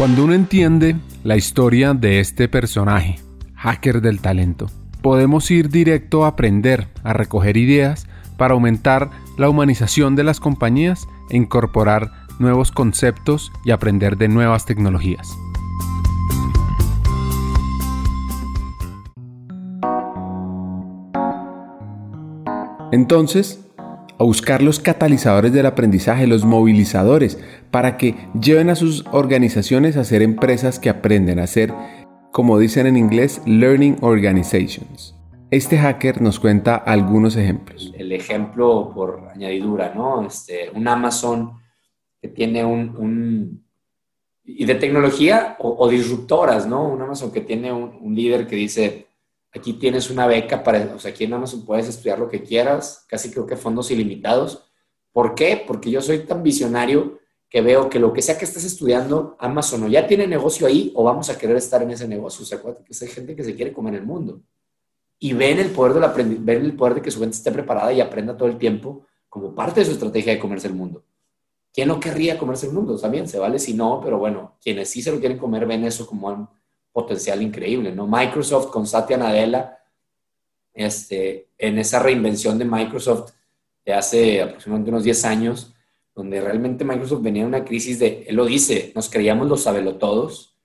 Cuando uno entiende la historia de este personaje, hacker del talento, podemos ir directo a aprender, a recoger ideas para aumentar la humanización de las compañías e incorporar nuevos conceptos y aprender de nuevas tecnologías. Entonces, a buscar los catalizadores del aprendizaje, los movilizadores, para que lleven a sus organizaciones a ser empresas que aprenden a ser, como dicen en inglés, Learning Organizations. Este hacker nos cuenta algunos ejemplos. El ejemplo por añadidura, ¿no? Este, un Amazon que tiene un, y de tecnología o, disruptoras, ¿no? Un Amazon que tiene un, un líder que dice, Aquí tienes una beca para, o sea, aquí en Amazon puedes estudiar lo que quieras, casi creo que fondos ilimitados. ¿Por qué? Porque yo soy tan visionario que veo que lo que sea que estés estudiando, Amazon o ya tiene negocio ahí o vamos a querer estar en ese negocio. O sea, que hay gente que se quiere comer el mundo. Y ven el poder, del ven el poder de que su gente esté preparada y aprenda todo el tiempo como parte de su estrategia de comerse el mundo. ¿Quién no querría comerse el mundo? También se vale si no, pero bueno, quienes sí se lo quieren comer ven eso como potencial increíble, ¿no? Microsoft con Satya Nadella, este, en esa reinvención de Microsoft de hace aproximadamente unos 10 años, donde realmente Microsoft venía en una crisis de, él lo dice, nos creíamos los sabelotodos,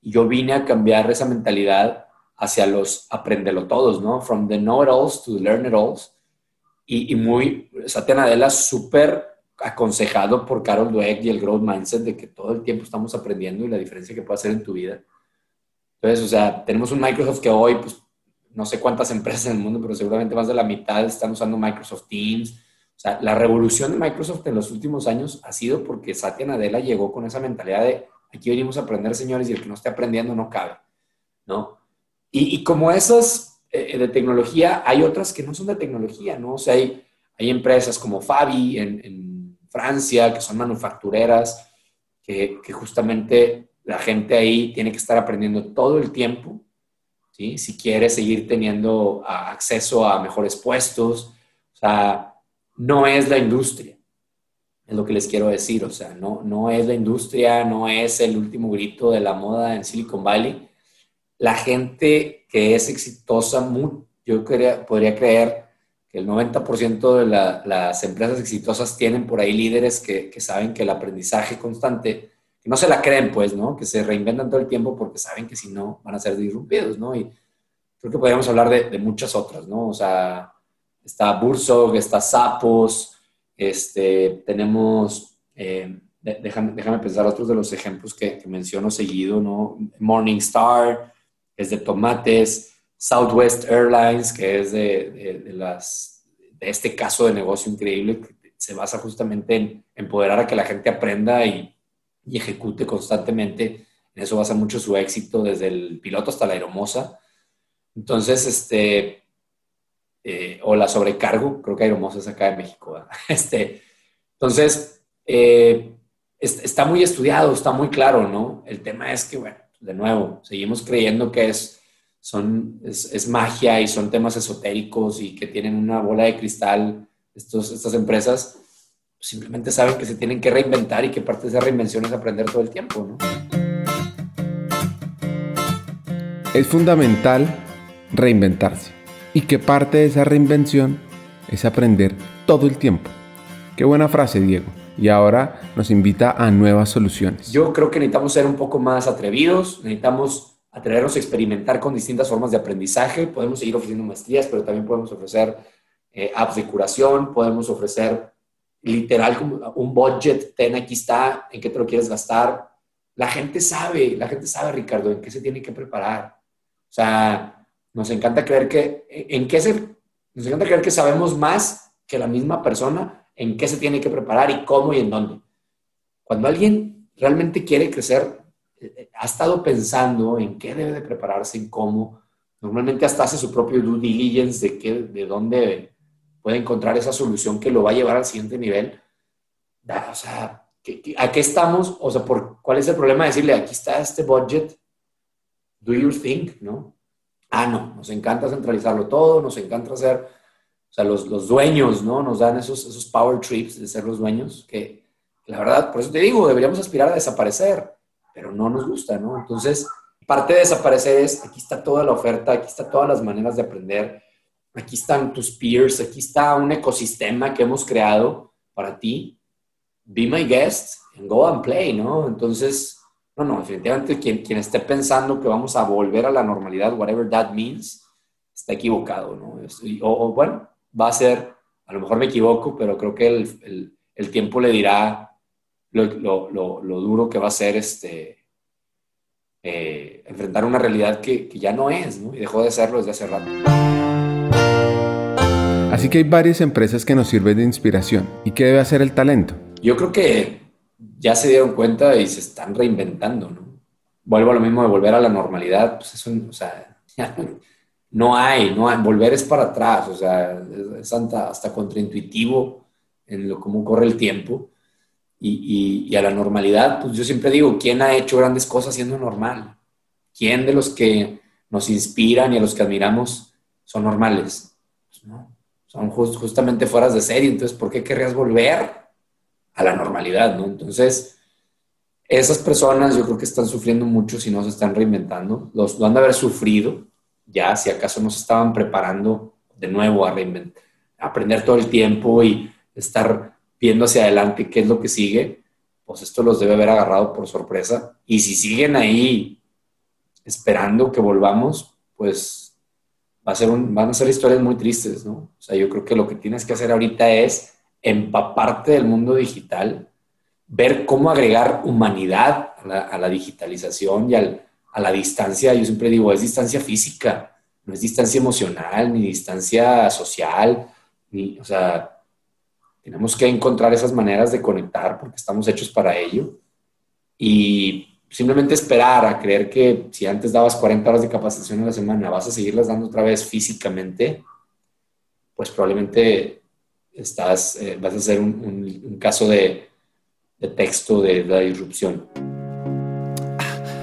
y yo vine a cambiar esa mentalidad hacia los todos, ¿no? From the know-it-alls to the learn-it-alls. Y, y, muy, Satya Nadella súper aconsejado por Carol Dweck y el Growth Mindset de que todo el tiempo estamos aprendiendo y la diferencia que puede hacer en tu vida. Entonces, o sea, tenemos un Microsoft que hoy, pues, no sé cuántas empresas en el mundo, pero seguramente más de la mitad están usando Microsoft Teams. O sea, la revolución de Microsoft en los últimos años ha sido porque Satya Nadella llegó con esa mentalidad de aquí venimos a aprender, señores, y el que no esté aprendiendo no cabe, ¿no? Y, como esas eh, de tecnología, hay otras que no son de tecnología, ¿no? O sea, hay, hay empresas como Fabi en, en Francia, que son manufactureras, que, que justamente la gente ahí tiene que estar aprendiendo todo el tiempo, ¿sí? Si quiere seguir teniendo acceso a mejores puestos, o sea, no es la industria, es lo que les quiero decir, o sea, no, no es la industria, no es el último grito de la moda en Silicon Valley. La gente que es exitosa, yo podría creer que el 90% de las empresas exitosas tienen por ahí líderes que saben que el aprendizaje constante que no se la creen, pues, ¿no? Que se reinventan todo el tiempo porque saben que si no van a ser disrumpidos, ¿no? Y creo que podríamos hablar de, muchas otras, ¿no? O sea, está Bursog, está Sapos, este, tenemos, eh, déjame, déjame, pensar otros de los ejemplos que, menciono seguido, ¿no? Morningstar, es de tomates, Southwest Airlines, que es de, de, las, de este caso de negocio increíble, que se basa justamente en empoderar a que la gente aprenda y y ejecute constantemente. En eso basa mucho su éxito, desde el piloto hasta la aeromoza. Entonces, este, eh, o la sobrecargo, creo que aeromoza es acá en México. Este, entonces, eh, está muy estudiado, está muy claro, ¿no? El tema es que, bueno, de nuevo, seguimos creyendo que es, son, es, magia y son temas esotéricos y que tienen una bola de cristal estas empresas simplemente saben que se tienen que reinventar y que parte de esa reinvención es aprender todo el tiempo, ¿no? Es fundamental reinventarse y que parte de esa reinvención es aprender todo el tiempo. Qué buena frase, Diego. Y ahora nos invita a nuevas soluciones. Yo creo que necesitamos ser un poco más atrevidos, necesitamos atrevernos a experimentar con distintas formas de aprendizaje. Podemos seguir ofreciendo maestrías, pero también podemos ofrecer eh, apps de curación, podemos ofrecer literal como un budget, ten, aquí está, en qué te lo quieres gastar. La gente sabe, la gente sabe, Ricardo, en qué se tiene que preparar. O sea, nos encanta creer que, en qué se, nos encanta creer que sabemos más que la misma persona en qué se tiene que preparar y cómo y en dónde. Cuando alguien realmente quiere crecer, eh, ha estado pensando en qué debe de prepararse, en cómo, normalmente hasta hace su propio due diligence de, qué, de dónde puede encontrar esa solución que lo va a llevar al siguiente nivel. o sea, ¿a qué estamos? O sea, por, ¿cuál es el problema de decirle, aquí está este budget, do your thing, ¿no? Ah, no, nos encanta centralizarlo todo, nos encanta hacer, o sea, los, los dueños, ¿no? Nos dan esos, esos power trips de ser los dueños, que la verdad, por eso te digo, deberíamos aspirar a desaparecer. pero no nos gusta, ¿no? Entonces, parte de desaparecer es, aquí está toda la oferta, aquí están todas las maneras de aprender, aquí están tus peers, aquí está un ecosistema que hemos creado para ti. Be my guest and go and play, ¿no? Entonces, no, no, definitivamente quien, quien esté pensando que vamos a volver a la normalidad, whatever that means, está equivocado, ¿no? O, bueno, va a ser, a lo mejor me equivoco, pero creo que el, el, tiempo le dirá lo, lo, lo, duro que va a ser este, eh, enfrentar una realidad que, que, ya no es, ¿no? Y dejó de serlo desde hace rato. Así que hay varias empresas que nos sirven de inspiración. ¿Y qué debe hacer el talento? Yo creo que ya se dieron cuenta y se están reinventando, ¿no? Vuelvo a lo mismo de volver a la normalidad, pues eso, o sea, no hay, no hay, volver es para atrás, o sea, es hasta, hasta contraintuitivo en lo cómo corre el tiempo. Y, a la normalidad, pues yo siempre digo, ¿quién ha hecho grandes cosas siendo normal? ¿Quién de los que nos inspiran y a los que admiramos son normales? Pues no, son justamente fueras de serie, entonces, ¿por qué querrías volver a la normalidad, ¿no? Entonces, esas personas yo creo que están sufriendo mucho si no se están reinventando. Los, lo han de haber sufrido ya, si acaso no se estaban preparando de nuevo a reinventar, aprender todo el tiempo y estar viendo hacia adelante qué es lo que sigue, pues esto los debe haber agarrado por sorpresa. Y si siguen ahí esperando que volvamos, pues va a ser un, van a ser historias muy tristes, ¿no? O sea, yo creo que lo que tienes que hacer ahorita es empaparte del mundo digital, ver cómo agregar humanidad a la, digitalización y a la distancia. Yo siempre digo, es distancia física, no es distancia emocional, ni distancia social, ni, o sea, tenemos que encontrar esas maneras de conectar porque estamos hechos para ello. Y simplemente esperar a creer que si antes dabas 40 horas de capacitación a la semana, vas a seguirlas dando otra vez físicamente, pues probablemente estás, eh, vas a hacer un, caso de, de, texto de la disrupción.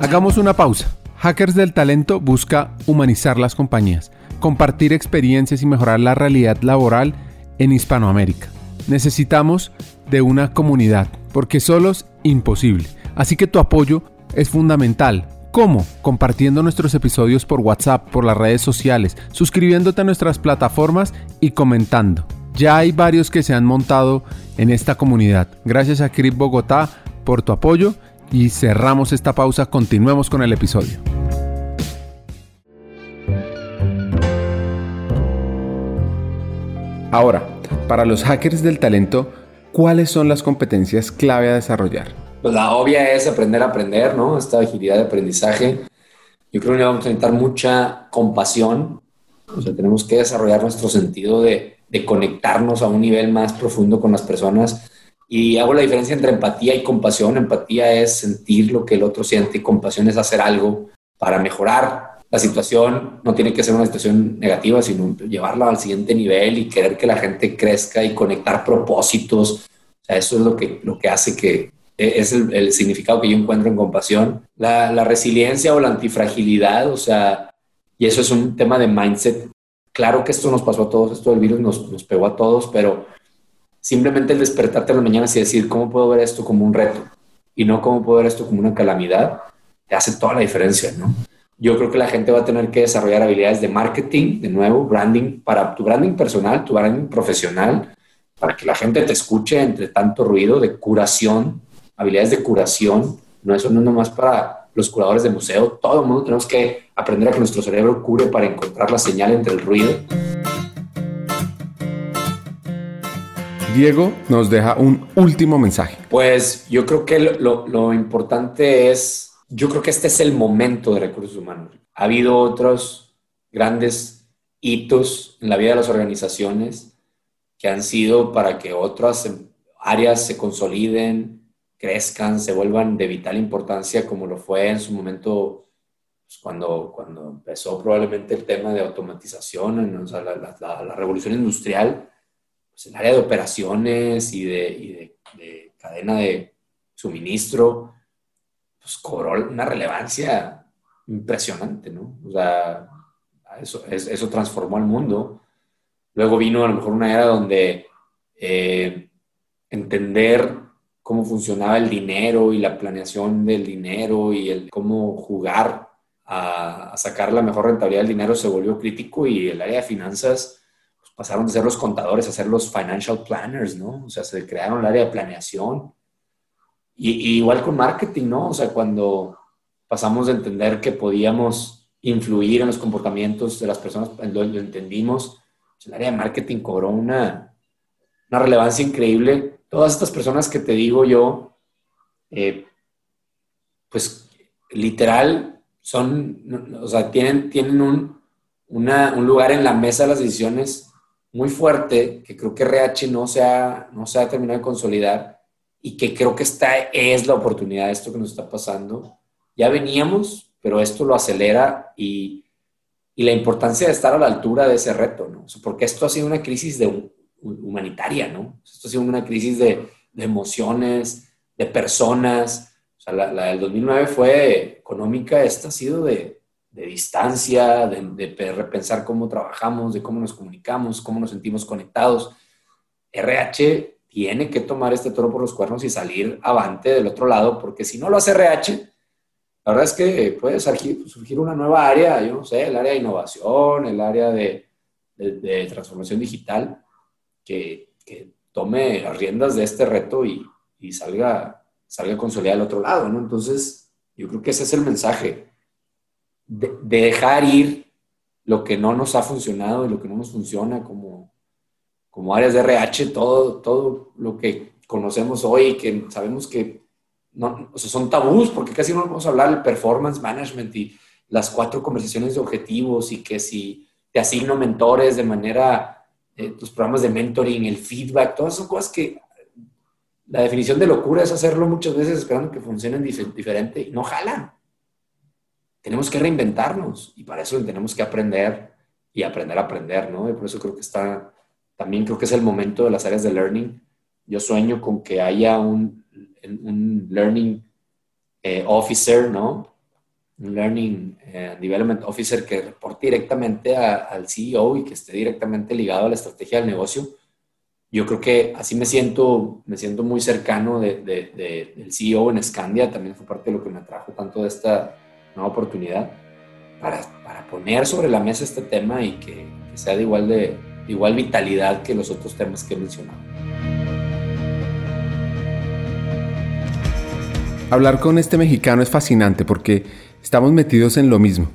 Hagamos una pausa. Hackers del Talento busca humanizar las compañías, compartir experiencias y mejorar la realidad laboral en Hispanoamérica. Necesitamos de una comunidad, porque solo es imposible. Así que tu apoyo es fundamental. ¿Cómo? Compartiendo nuestros episodios por WhatsApp, por las redes sociales, suscribiéndote a nuestras plataformas y comentando. Ya hay varios que se han montado en esta comunidad. Gracias a Crip Bogotá por tu apoyo y cerramos esta pausa. Continuemos con el episodio. Ahora, para los hackers del talento, ¿cuáles son las competencias clave a desarrollar? Pues la obvia es aprender a aprender, ¿no? Esta agilidad de aprendizaje. Yo creo que vamos a necesitar mucha compasión. O sea, tenemos que desarrollar nuestro sentido de, de conectarnos a un nivel más profundo con las personas. Y hago la diferencia entre empatía y compasión. Empatía es sentir lo que el otro siente y compasión es hacer algo para mejorar la situación. No tiene que ser una situación negativa, sino llevarla al siguiente nivel y querer que la gente crezca y conectar propósitos. Eso es lo que, lo que hace que es el, significado que yo encuentro en compasión. La, la resiliencia o la antifragilidad, o sea, y eso es un tema de mindset Claro que esto nos pasó a todos, esto del virus nos, nos pegó a todos, pero simplemente el despertarte en las mañanas y decir, ¿cómo puedo ver esto como un reto? Y no cómo puedo ver esto como una calamidad, te hace toda la diferencia, ¿no? Yo creo que la gente va a tener que desarrollar habilidades de marketing, de nuevo, branding, para tu branding personal, tu branding profesional, para que la gente te escuche entre tanto ruido, de curación, habilidades de curación. No, eso no es nomás para los curadores de museo, todo el mundo tenemos que aprender a que nuestro cerebro cure para encontrar la señal entre el ruido. Diego nos deja un último mensaje. Pues yo creo que lo, lo, importante es, yo creo que este es el momento de recursos humanos. Ha habido otros grandes hitos en la vida de las organizaciones que han sido para que otras áreas se consoliden, crezcan, se vuelvan de vital importancia, como lo fue en su momento pues, cuando, cuando empezó probablemente el tema de automatización, la, revolución industrial, pues el área de operaciones y de, de, cadena de suministro, pues cobró una relevancia impresionante, ¿no? O sea, eso, eso transformó al mundo. Luego vino a lo mejor una era donde eh, entender cómo funcionaba el dinero y la planeación del dinero y el cómo jugar a, sacar la mejor rentabilidad del dinero se volvió crítico y el área de finanzas pues, pasaron de ser los contadores a ser los financial planners, ¿no? O sea, se crearon el área de planeación. Y, igual con marketing, ¿no? O sea, cuando pasamos de entender que podíamos influir en los comportamientos de las personas, lo, lo entendimos, pues, el área de marketing cobró una, una relevancia increíble. Todas estas personas que te digo yo, eh, pues literal son, o sea, tienen, tienen un, lugar en la mesa de las decisiones muy fuerte que creo que RH no se ha, no se ha terminado de consolidar y que creo que esta es la oportunidad de esto que nos está pasando. Ya veníamos, pero esto lo acelera y, la importancia de estar a la altura de ese reto, ¿no? porque esto ha sido una crisis de, humanitaria, ¿no? Esto ha sido una crisis de, de emociones, de personas, la, del 2009 fue económica, esta ha sido de, distancia, de, repensar cómo trabajamos, de cómo nos comunicamos, cómo nos sentimos conectados. RH tiene que tomar este toro por los cuernos y salir avante del otro lado, porque si no lo hace RH, la verdad es que puede surgir, una nueva área, yo no sé, el área de innovación, el área de, transformación digital, que, tome las riendas de este reto y, y salga salga consolidada al otro lado, ¿no? Entonces, yo creo que ese es el mensaje, de, dejar ir lo que no nos ha funcionado y lo que no nos funciona como, como áreas de RH, todo, todo lo que conocemos hoy, que sabemos que no, o sea, son tabús, porque casi no vamos a hablar del performance management y las cuatro conversaciones de objetivos y que si te asigno mentores de manera, eh, tus programas de mentoring, el feedback, todas son cosas que la definición de locura es hacerlo muchas veces esperando que funcionen diferente y no jalan. Tenemos que reinventarnos y para eso tenemos que aprender y aprender a aprender, ¿no? Y por eso creo que está, también creo que es el momento de las áreas de learning. Yo sueño con que haya un, un learning eh, officer, ¿no? Learning eh, development officer que reporte directamente al CEO y que esté directamente ligado a la estrategia del negocio yo creo que así me siento, me siento muy cercano de, del CEO en Scandia, también fue parte de lo que me atrajo tanto de esta nueva oportunidad, para, para poner sobre la mesa este tema y que, sea de igual, de, igual vitalidad que los otros temas que he mencionado. Hablar con este mexicano es fascinante porque estamos metidos en lo mismo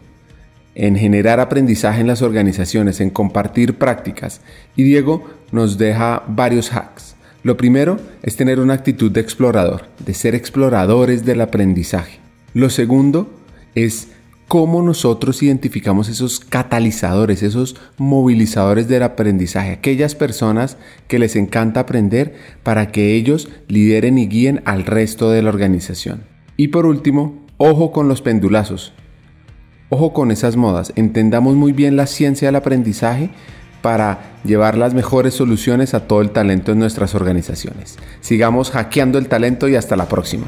en generar aprendizaje en las organizaciones, en compartir prácticas. Y Diego nos deja varios hacks. Lo primero es tener una actitud de explorador, de ser exploradores del aprendizaje. Lo segundo es cómo nosotros identificamos esos catalizadores, esos movilizadores del aprendizaje, aquellas personas que les encanta aprender para que ellos lideren y guíen al resto de la organización. Y por último, ojo con los pendulazos. Ojo con esas modas, entendamos muy bien la ciencia del aprendizaje para llevar las mejores soluciones a todo el talento en nuestras organizaciones. Sigamos hackeando el talento y hasta la próxima.